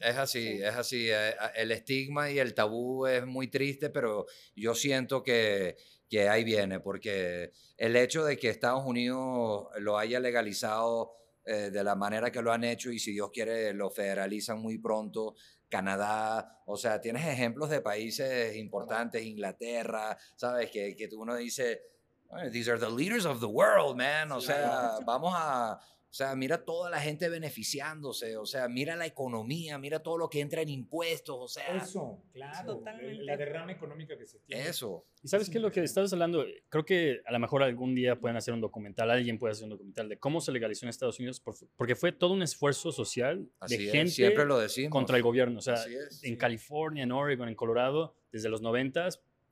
Es así, es así. eh, El estigma y el tabú es muy triste, pero yo siento que, que ahí viene, porque el hecho de que Estados Unidos lo haya legalizado eh, de la manera que lo han hecho y si Dios quiere lo federalizan muy pronto, Canadá, o sea, tienes ejemplos de países importantes, Inglaterra, ¿sabes? Que, que uno dice, "Well, these are the leaders of the world, man, o sea, vamos a... O sea, mira toda la gente beneficiándose, o sea, mira la economía, mira todo lo que entra en impuestos, o sea, Eso, claro. Totalmente. La derrama económica que se tiene. eso. ¿Y sabes qué es lo que estabas hablando? Creo que a lo mejor algún día pueden hacer un documental, alguien puede hacer un documental de cómo se legalizó en Estados Unidos, por- porque fue todo un esfuerzo social Así de es, gente siempre lo decimos. contra el gobierno. O sea, es, en sí. California, en Oregon, en Colorado, desde los 90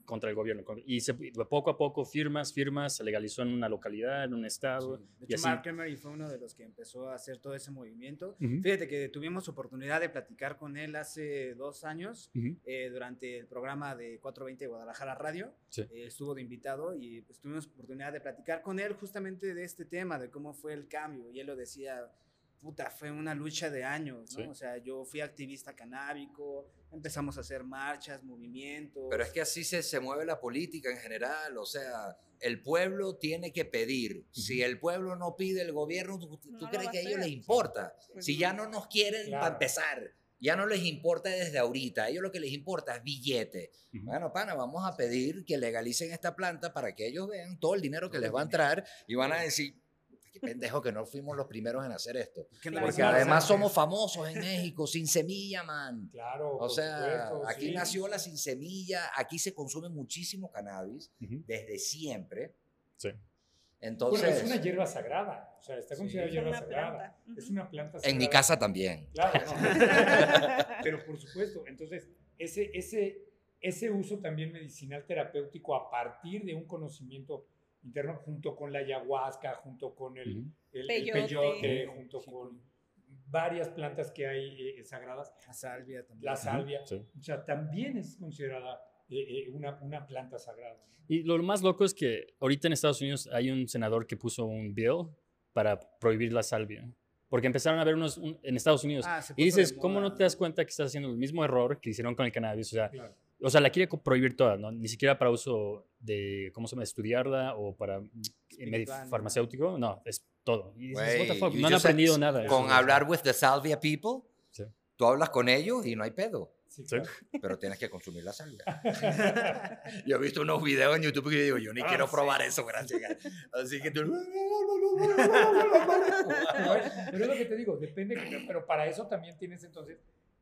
contra el gobierno. Y se, poco a poco, firmas, firmas, se legalizó en una localidad, en un estado. De y hecho, así. Mark Emery fue uno de los que empezó a hacer todo ese movimiento. Ujú, Fíjate que tuvimos oportunidad de platicar con él hace dos años ujú. eh, durante el programa de 420 Guadalajara Radio. Sí. Eh, estuvo de invitado y pues, tuvimos oportunidad de platicar con él justamente de este tema, de cómo fue el cambio. Y él lo decía, puta, fue una lucha de años, ¿no? Sí. O sea, yo fui activista canábico, empezamos a hacer marchas, movimientos. Pero es que así se, se mueve la política en general, o sea, el pueblo tiene que pedir. Si el pueblo no pide, el gobierno, ¿tú, tú No lo crees que a ellos les importa? Pues Si no. ya no nos quieren Claro. para empezar, ya no les importa desde ahorita, a ellos lo que les importa es billete. Ujú. Bueno, pana, vamos a pedir que legalicen esta planta para que ellos vean todo el dinero que les va a entrar y van a decir, pendejo que no fuimos los primeros en hacer esto. Claro, Porque claro, además claro. somos famosos en México, sin semilla, man. Claro. O sea, supuesto, aquí sí. nació la sin semilla, aquí se consume muchísimo cannabis Ujú. desde siempre. Sí. Entonces, Bueno, es una hierba sagrada. O sea, está Sí. considerada Es hierba una sagrada. planta. Es una planta en mi sagrada. casa también. Claro, no. Pero por supuesto, entonces, ese, ese, ese uso también medicinal terapéutico a partir de un conocimiento interno, junto con la ayahuasca, junto con el, Ujú. el- el Peyote. peyote, junto Sí, con varias plantas que hay eh, sagradas, La salvia también. la salvia, Sí. o sea, también es considerada eh, eh, una, una planta sagrada. Y lo más loco es que ahorita en Estados Unidos hay un senador que puso un bill para prohibir la salvia. Porque empezaron a ver unos un- en Estados Unidos. Ah, y dices, ¿cómo no te das cuenta que estás haciendo el mismo error que hicieron con el cannabis? O sea, Claro. O sea la quiere prohibir toda, ¿no? Ni siquiera para uso de, ¿cómo se llama? Estudiarla o para mm, farmacéutico. No, es todo. Y dices, Güey, what the fuck, you no han aprendido nada. Con hablar with the salvia people, Sí. tú hablas con ellos y no hay pedo, Sí, claro. pero tienes que consumir la salvia. yo he visto unos videos en YouTube que digo, yo ni Ah, quiero sí. probar eso, gracias. Así que tú... Pero es lo que te digo, depende, pero para eso también tienes entonces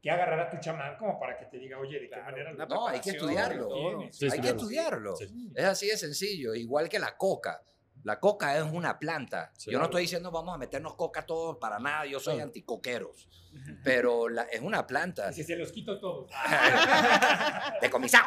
que agarrar a tu chamán como para que te diga, oye, ¿de qué Claro, manera? No, hay que estudiarlo. todo. tienes? Sí, hay que estudiarlo. Sí. Es así de sencillo, igual que la coca. La coca es una planta. Sí. yo no estoy diciendo vamos a meternos coca todos para nada, yo soy anticoqueros. Pero la- es una planta. Y si se los quito todos. Decomisado.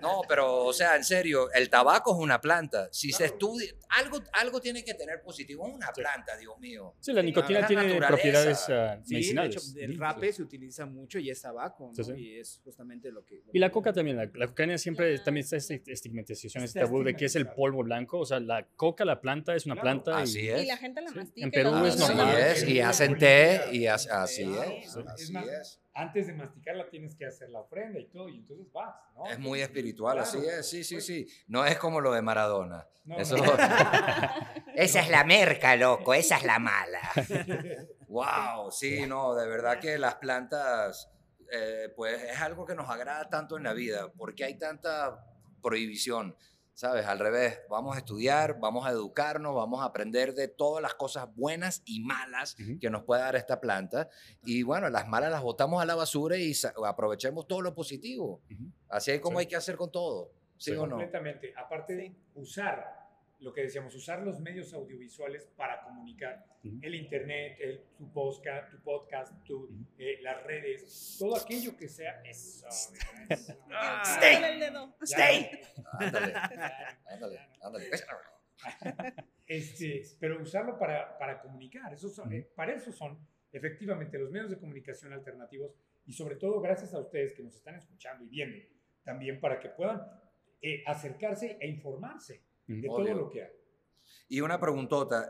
No, pero, o sea, en serio, el tabaco es una planta. Si se Claro. estudia, algo, algo tiene que tener positivo. Es una planta, Dios mío. Sí, la nicotina la tiene naturaleza. propiedades ah, Sí, de medicinales. hecho, el Ujú, rape sí. se utiliza mucho y es tabaco, ¿no? Sí, sí. Y es justamente lo que... lo Y la coca también, la, la cocaína siempre Claro. también está esta estigmatización, este tabú de que es el polvo blanco, o sea, la coca, la planta es una Claro. planta. y- Así es. Y la gente la Sí. mastica. En y Perú lo es toma. Así normal. es, y hacen té, y as- así Sí. es. Sí. Así Es más, es. Antes de masticarla tienes que hacer la ofrenda y todo, y entonces vas, ¿no? Es muy espiritual, Claro, así es, sí, sí, pues. sí. No es como lo de Maradona. No, Eso- no. Esa es la merca, loco, esa es la mala. Wow, sí, no, de verdad que las plantas, eh, pues es algo que nos agrada tanto en la vida, porque hay tanta prohibición, ¿sabes? Al revés, vamos a estudiar, vamos a educarnos, vamos a aprender de todas las cosas buenas y malas que nos puede dar esta planta, y bueno, las malas las botamos a la basura y aprovechemos todo lo positivo. Así es como Sí. hay que hacer con todo, ¿sí, Sí. o no? Completamente. Aparte de usar lo que decíamos, usar los medios audiovisuales para comunicar. Ujú. El internet, el- tu podcast, tu podcast, tu, eh, las redes, todo aquello que sea eso. eso. El dedo. Ya. Stay. Ándale, ándale, ándale. Este, pero usarlo para, para comunicar. Esos son- Ujú. eh, para eso son efectivamente los medios de comunicación alternativos y sobre todo gracias a ustedes que nos están escuchando y viendo, también para que puedan eh, acercarse e informarse de Obvio. todo lo que hay. Y una preguntota.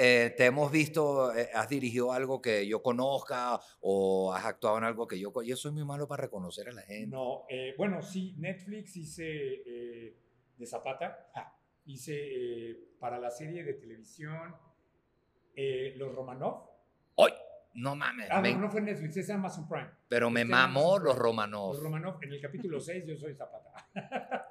eh, te hemos visto, eh, has dirigido algo que yo conozca o has actuado en algo que yo... Yo soy muy malo para reconocer a la gente. No, eh, bueno, sí, Netflix hice eh, de Zapata, ah, hice eh, para la serie de televisión eh, Los Romanov. No mames. Ah, me- no, no fue Netflix, es Amazon Prime. pero me este mamó los. Romanov. Los Romanov, en el capítulo 6 yo soy Zapata.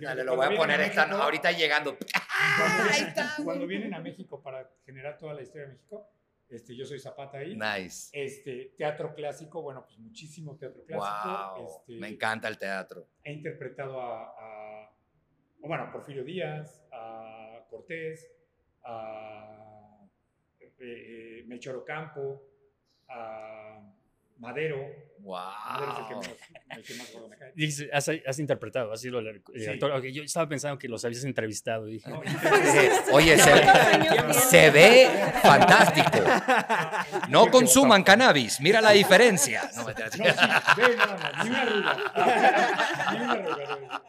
Dale, lo voy a poner México- ahorita llegando. Cuando, Ahí vienen- está, cuando vienen a México para generar toda la historia de México, este, yo soy Zapata ahí. Nice. Este, teatro clásico, bueno, pues muchísimo teatro clásico. Wow. este, Me encanta el teatro. He interpretado a, a- bueno, a Porfirio Díaz, a Cortés, a eh, eh, Melchor Ocampo, a Madero. Madero es el que Wow. menos- el que más gordo me cae. Has, has interpretado, has sido el, el Sí. actor. Ok, yo estaba pensando que los habías entrevistado. y Dije, No, Oye, se, se ve fantástico. No consuman cannabis. Mira la diferencia. No, mentira. No, sí, ve nada más, ni una arruga. ni una arruga. no.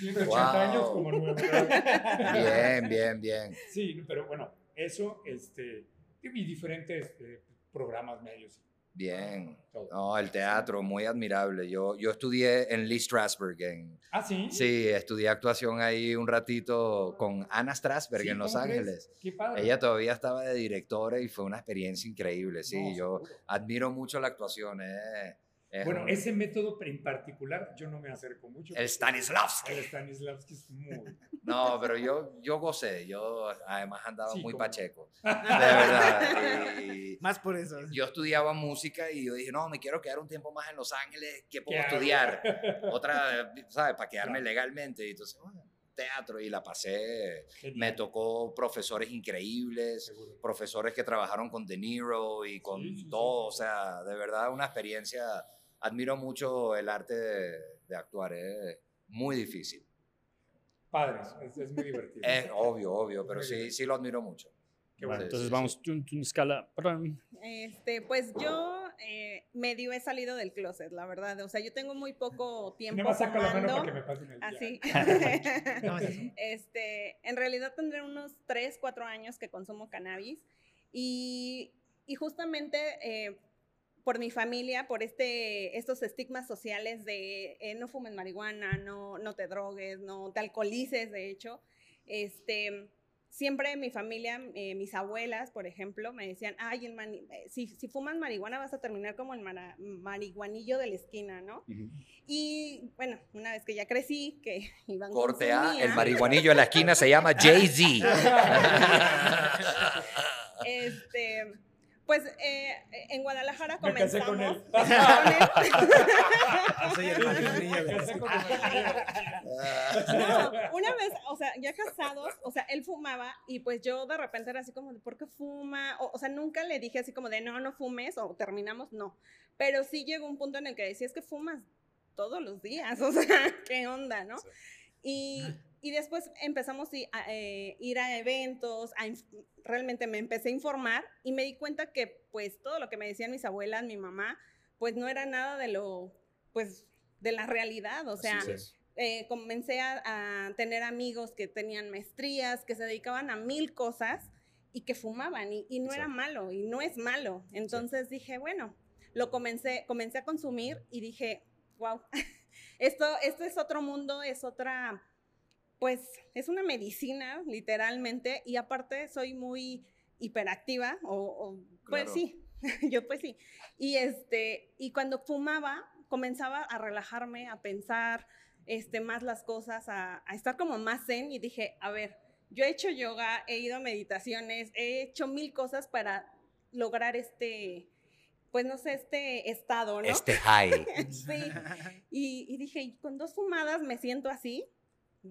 180 Wow. años como nuevo. Bien, bien, bien. Sí, pero bueno, eso, este, y diferentes eh, programas, medios. Bien. No, el teatro, muy admirable. Yo, yo estudié en Lee Strasberg. En, Ah, sí. sí, estudié actuación ahí un ratito con Anna Strasberg Sí, en Los. Ángeles. Qué padre. Ella todavía estaba de directora y fue una experiencia increíble. Sí, No, yo seguro. admiro mucho la actuación. eh. Es Bueno, ese método en particular yo no me acerco mucho. El Stanislavski. El Stanislavski es muy... No, pero yo, yo gocé. Yo además andaba Sí, muy cómo pacheco. De verdad. Y Más por eso. yo estudiaba música y yo dije, no, me quiero quedar un tiempo más en Los Ángeles. ¿Qué puedo ¿Qué hago? estudiar? Otra, ¿sabes? Para quedarme Claro. legalmente. Y entonces, bueno, teatro y la pasé. Genial. Me tocó profesores increíbles, Seguro. profesores que trabajaron con De Niro y con Sí, sí, sí. todo. O sea, de verdad, una experiencia. Admiro mucho el arte de, de actuar. Es muy difícil. Padre, es, es muy divertido. Es obvio, obvio, pero sí, sí lo admiro mucho. Qué bueno, entonces sí, vamos, tun, tun, escala. Este, pues yo eh, medio he salido del closet, la verdad. O sea, yo tengo muy poco tiempo más saco la mano para que me pasen el día. Así. No, es este, en realidad tendré unos 3, 4 años que consumo cannabis y, y justamente eh, por mi familia, por este, estos estigmas sociales de eh, no fumes marihuana, no, no te drogues, no te alcoholices, de hecho, este, siempre mi familia, eh, mis abuelas, por ejemplo, me decían, ay, el mani- eh, si, si fumas marihuana vas a terminar como el marihuanillo de la esquina, ¿no? Ujú. Y bueno, una vez que ya crecí, que Iván Corte A, el marihuanillo en la esquina se llama Jay-Z. este, pues eh, en Guadalajara comenzamos. él. él. Me casé con el No, una vez, o sea, ya casados, o sea, él fumaba y pues yo de repente era así como de, ¿por qué fuma? O, o sea, nunca le dije así como de, no, no fumes o terminamos, no. Pero sí llegó un punto en el que decía, es que fumas todos los días, o sea, ¿qué onda, no? Y, y después empezamos a eh, ir a eventos, a realmente me empecé a informar y me di cuenta que pues todo lo que me decían mis abuelas, mi mamá, pues no era nada de lo, pues, de la realidad, o sea, eh, comencé a, a tener amigos que tenían maestrías, que se dedicaban a mil cosas y que fumaban y, y no era Exacto. malo y no es malo. Entonces dije, bueno, lo comencé, comencé a consumir y dije, wow, esto, esto es otro mundo, es otra, pues es una medicina literalmente y aparte soy muy hiperactiva o, o, pues Claro. sí, yo pues sí. Y este, y cuando fumaba comenzaba a relajarme, a pensar este, más las cosas, a, a estar como más zen y dije, a ver, yo he hecho yoga, he ido a meditaciones, he hecho mil cosas para lograr este, pues no sé, este estado, ¿no? Este high. Sí. Y, y dije, "¿Y con dos fumadas me siento así.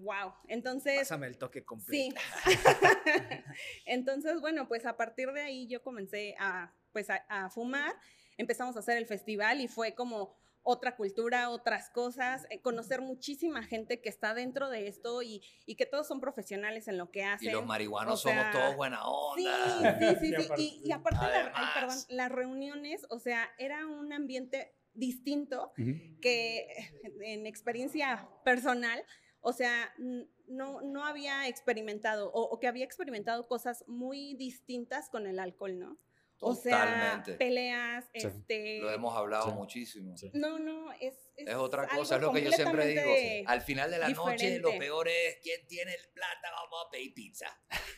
Wow. Entonces, Pásame el toque completo. Sí. Entonces, bueno, pues a partir de ahí yo comencé a, pues a, a fumar, empezamos a hacer el festival y fue como otra cultura, otras cosas, eh, conocer muchísima gente que está dentro de esto y, y que todos son profesionales en lo que hacen. Y los marihuanos o sea, somos todos buena Sí, onda. sí, sí, Y sí. aparte- Y, y aparte, la- ay, Además. perdón, las reuniones, o sea, era un ambiente distinto que en experiencia personal, o sea, no, no había experimentado o, o que había experimentado cosas muy distintas con el alcohol, ¿no? O sea, peleas, Sí. este... Lo hemos hablado Sí. muchísimo. Sí. No, no, es... Es otra algo cosa, es lo que yo siempre digo. Al final de la noche, diferente. lo peor es quién tiene el plata, vamos a pedir pizza.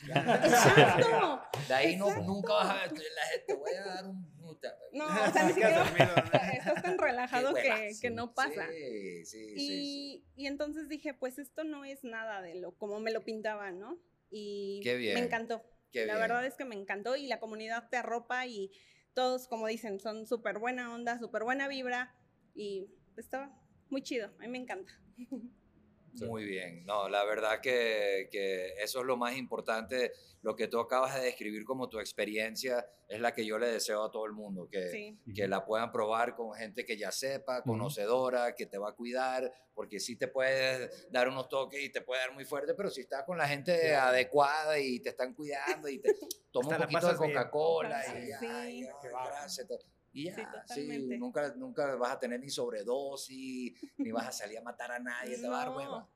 Exacto. De ahí no, nunca vas a ver la gente, voy a dar un... puta, No, o sea, ni siquiera estás tan relajado que, que no pasa. Sí, sí, sí, sí. Y, y entonces dije, pues esto no es nada de lo como me lo pintaban, ¿no? Y Qué bien. me encantó. Qué la bien. verdad es que me encantó y la comunidad te arropa y todos, como dicen, son súper buena onda, súper buena vibra y estaba muy chido. A mí me encanta. Sí. Muy bien. No, la verdad que, que eso es lo más importante. Lo que tú acabas de describir como tu experiencia es la que yo le deseo a todo el mundo, que, Sí. que la puedan probar con gente que ya sepa, conocedora, que te va a cuidar, porque sí te puedes dar unos toques y te puede dar muy fuerte, pero si estás con la gente adecuada y te están cuidando y te toma un poquito de. Coca-Cola Sí. y Sí. ay, bárbaro. gracias, te- y ya, Sí, nunca, nunca vas a tener ni sobredosis, ni vas a salir a matar a nadie, te va a dar No. hueva.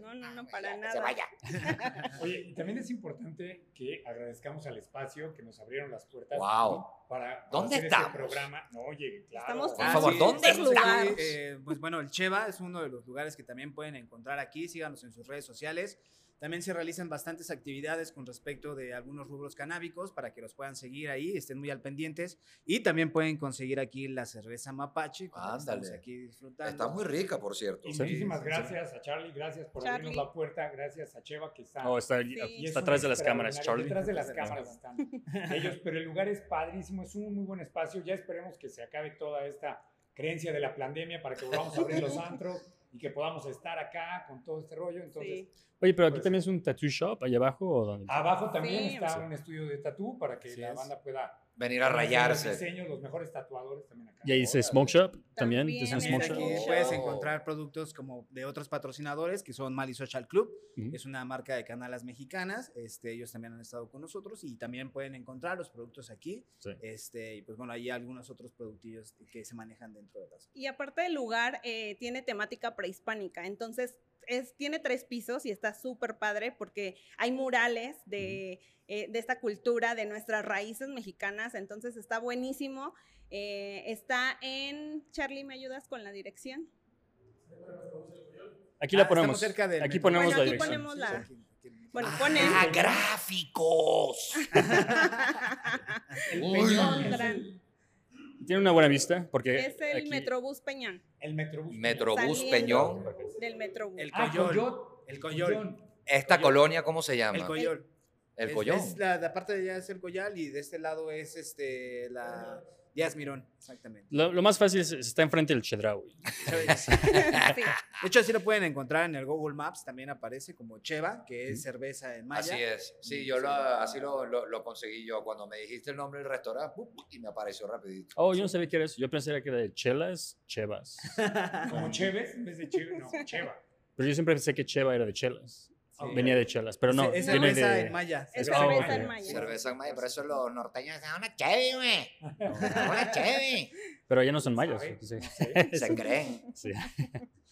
No, no, no, Ah, para ya, nada. Se vaya. Oye, y también es importante que agradezcamos al espacio que nos abrieron las puertas Wow. para, para ¿Dónde hacer estamos? este programa. No, oye, claro. Estamos Por favor, sí, ¿dónde estamos? Eh, pues bueno, el Cheva es uno de los lugares que también pueden encontrar aquí. Síganos en sus redes sociales. También se realizan bastantes actividades con respecto de algunos rubros canábicos para que los puedan seguir ahí, estén muy al pendientes. Y también pueden conseguir aquí la cerveza Mapache, Ándale. aquí disfrutando. Está muy rica, por cierto. Y Sí, muchísimas gracias a Charlie, gracias por Charlie. abrirnos la puerta, gracias a Cheva que está, Oh, está, Sí. está atrás de las cámaras, Charlie. Detrás de las cámaras están ellos, pero el lugar es padrísimo, es un muy buen espacio. Ya esperemos que se acabe toda esta creencia de la pandemia para que volvamos a abrir los antros y que podamos estar acá con todo este rollo. Entonces, Sí. Oye, pero aquí Pues- también es un tattoo shop allá abajo o dónde? abajo también Sí. está Sí. un estudio de tatú para que Así la es. banda pueda Venir a Los rayarse. diseños, los mejores tatuadores también acá. Y ahí dice. Smoke Shop también. También ¿Es un es Smoke Aquí Shop? Smoke puedes encontrar productos como de otros patrocinadores que son Mali Social Club, Ujú. es una marca de canalas mexicanas, este, ellos también han estado con nosotros y también pueden encontrar los productos aquí, Sí. este, y pues bueno, hay algunos otros productillos que se manejan dentro de las... Y aparte del lugar, eh, tiene temática prehispánica. Entonces, es, tiene tres pisos y está súper padre porque hay murales de, eh, de esta cultura, de nuestras raíces mexicanas. Entonces, está buenísimo. Eh, está en. Charlie, ¿me ayudas con la dirección? Aquí la Ah, ponemos. estamos cerca del Aquí ponemos Bueno, la aquí dirección. ponemos la- Bueno, Ah, pone. ¡Ah, gráficos! El Uy. Peñón, Pondrán. Tiene una buena vista porque Es el aquí- Metrobús Peñón, El Metrobús. Metrobús. Peñón. del Metrobús. El Ah, Coyol. El Coyol. ¿Esta colonia cómo se llama? El Coyol. El Es- Collón. Es la, la parte de allá es el Coyal y de este lado es este, la Díaz Mirón, exactamente. Lo, lo más fácil es, está enfrente del Chedraui. Sí. De hecho, así lo pueden encontrar en el Google Maps, también aparece como Cheva, que es cerveza en maya. Así es. Sí, yo lo, así lo, lo, lo conseguí yo. Cuando me dijiste el nombre del restaurante, y me apareció rapidito. Oh, yo no sabía qué era eso. Yo pensé que era de chelas, chevas. Como Cheves, en vez de Cheve, no, Cheva. Pero yo siempre pensé que cheva era de chelas. Sí. Venía de chelas, pero no. Es cerveza de... en maya. Es Oh, cerveza ok. en maya. Cerveza en Maya, pero eso los norteños dicen, una chévere, güey. Una chévere. Pero ya no son sé. Se creen. Sí.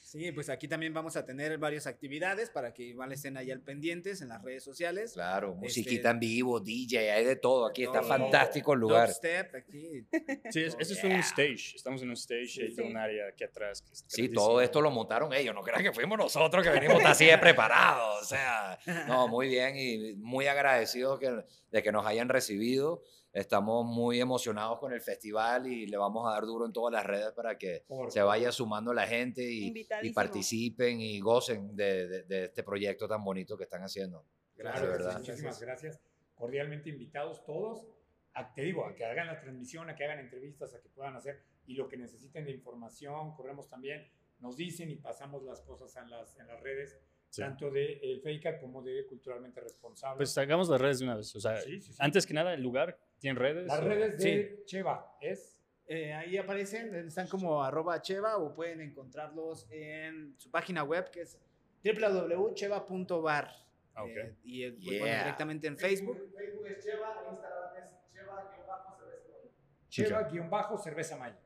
Sí, pues aquí también vamos a tener varias actividades para que igual estén ahí al pendientes en las redes sociales. Claro, Este, musiquita en vivo, DJ, hay de todo. Aquí está todo. fantástico el lugar. Dubstep, aquí. Sí, es- esto es un stage. Estamos en un stage y hay Sí. todo un área aquí atrás. que Sí, todo esto lo montaron ellos. No crean que fuimos nosotros que venimos así de preparados. O sea, no, muy bien y muy agradecidos que, de que nos hayan recibido. Estamos muy emocionados con el festival y le vamos a dar duro en todas las redes para que Por se vaya sumando la gente y, y participen y gocen de, de- de este proyecto tan bonito que están haciendo. Claro, de verdad. muchísimas gracias. Cordialmente invitados todos. A, te digo, a que hagan la transmisión, a que hagan entrevistas, a que puedan hacer y lo que necesiten de información, corremos también, nos dicen y pasamos las cosas en las, en las redes Sí. tanto de el FEICA como de culturalmente responsable. Pues hagamos las redes de una vez. O sea, Sí, sí, sí. antes que nada, el lugar, ¿tiene redes? Las o- redes de Cheva es Eh, ahí aparecen, están como arroba cheva o pueden encontrarlos en su página web que es www.cheva.bar. Ah, ok. Eh, y eh, pues, Yeah. bueno, directamente en Facebook. Facebook es Cheva, Instagram es Cheva-Cerveza. Cheva-cerveza maya.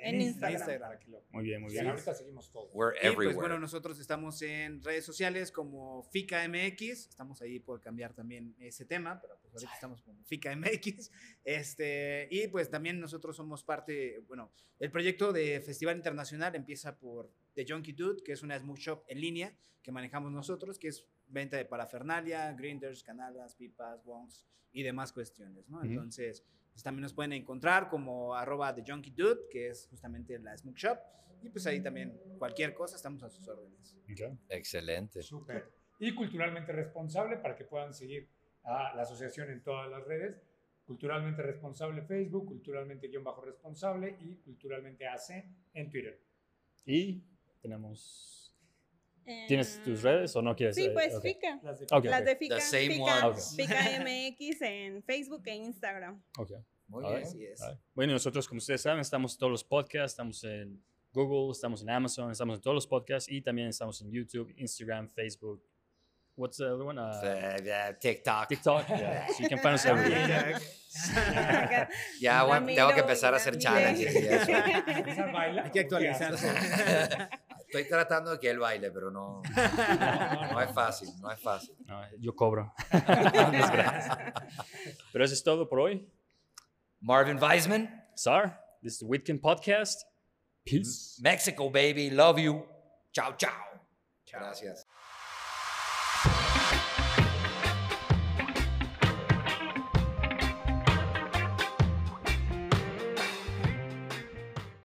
En Instagram. lo- Muy bien, muy bien. ahorita seguimos todos. We're Y pues everywhere. bueno, nosotros estamos en redes sociales como FICA MX, estamos ahí por cambiar también ese tema, pero pues ahorita estamos como FICA MX, este, y pues también nosotros somos parte, bueno, el proyecto de Festival Internacional empieza por The Junkie Dude, que es una smoke shop en línea que manejamos nosotros, que es venta de parafernalia, grinders, canalas, pipas, wongs y demás cuestiones, ¿no? Entonces, pues también nos pueden encontrar como arroba The Junkie Dude, que es justamente la smoke shop, y pues ahí también cualquier cosa estamos a sus órdenes. Ok. Excelente. Súper. Y culturalmente responsable para que puedan seguir a la asociación en todas las redes. Culturalmente responsable Facebook, culturalmente guion bajo responsable y culturalmente AC en Twitter. Y tenemos... ¿Tienes Eh, tus redes o no quieres? Sí, eh, pues ok. FICA. Las de Ok. Las de FICA, The same FICA, ones. FICA MX en Facebook e Instagram. Ok. Muy bien. right. Así es. Bueno, nosotros, como ustedes saben, estamos en todos los podcasts, estamos en Google, estamos en Amazon, estamos en todos los podcasts y también estamos en YouTube, Instagram, Facebook. What's the other one? Uh, Uh, yeah, TikTok. TikTok. Yeah. So you can find us everywhere. Ya, bueno, Ramiro, tengo que empezar a hacer challenges. Hay que actualizarse. Estoy tratando de que él baile, pero no, no, no es fácil, no es fácil. No, yo cobro. Pero eso es todo por hoy. Marvin Weisman, Sar, this is the Whitkin Podcast. Peace. Mexico, baby, love you. Chao, chao. Gracias.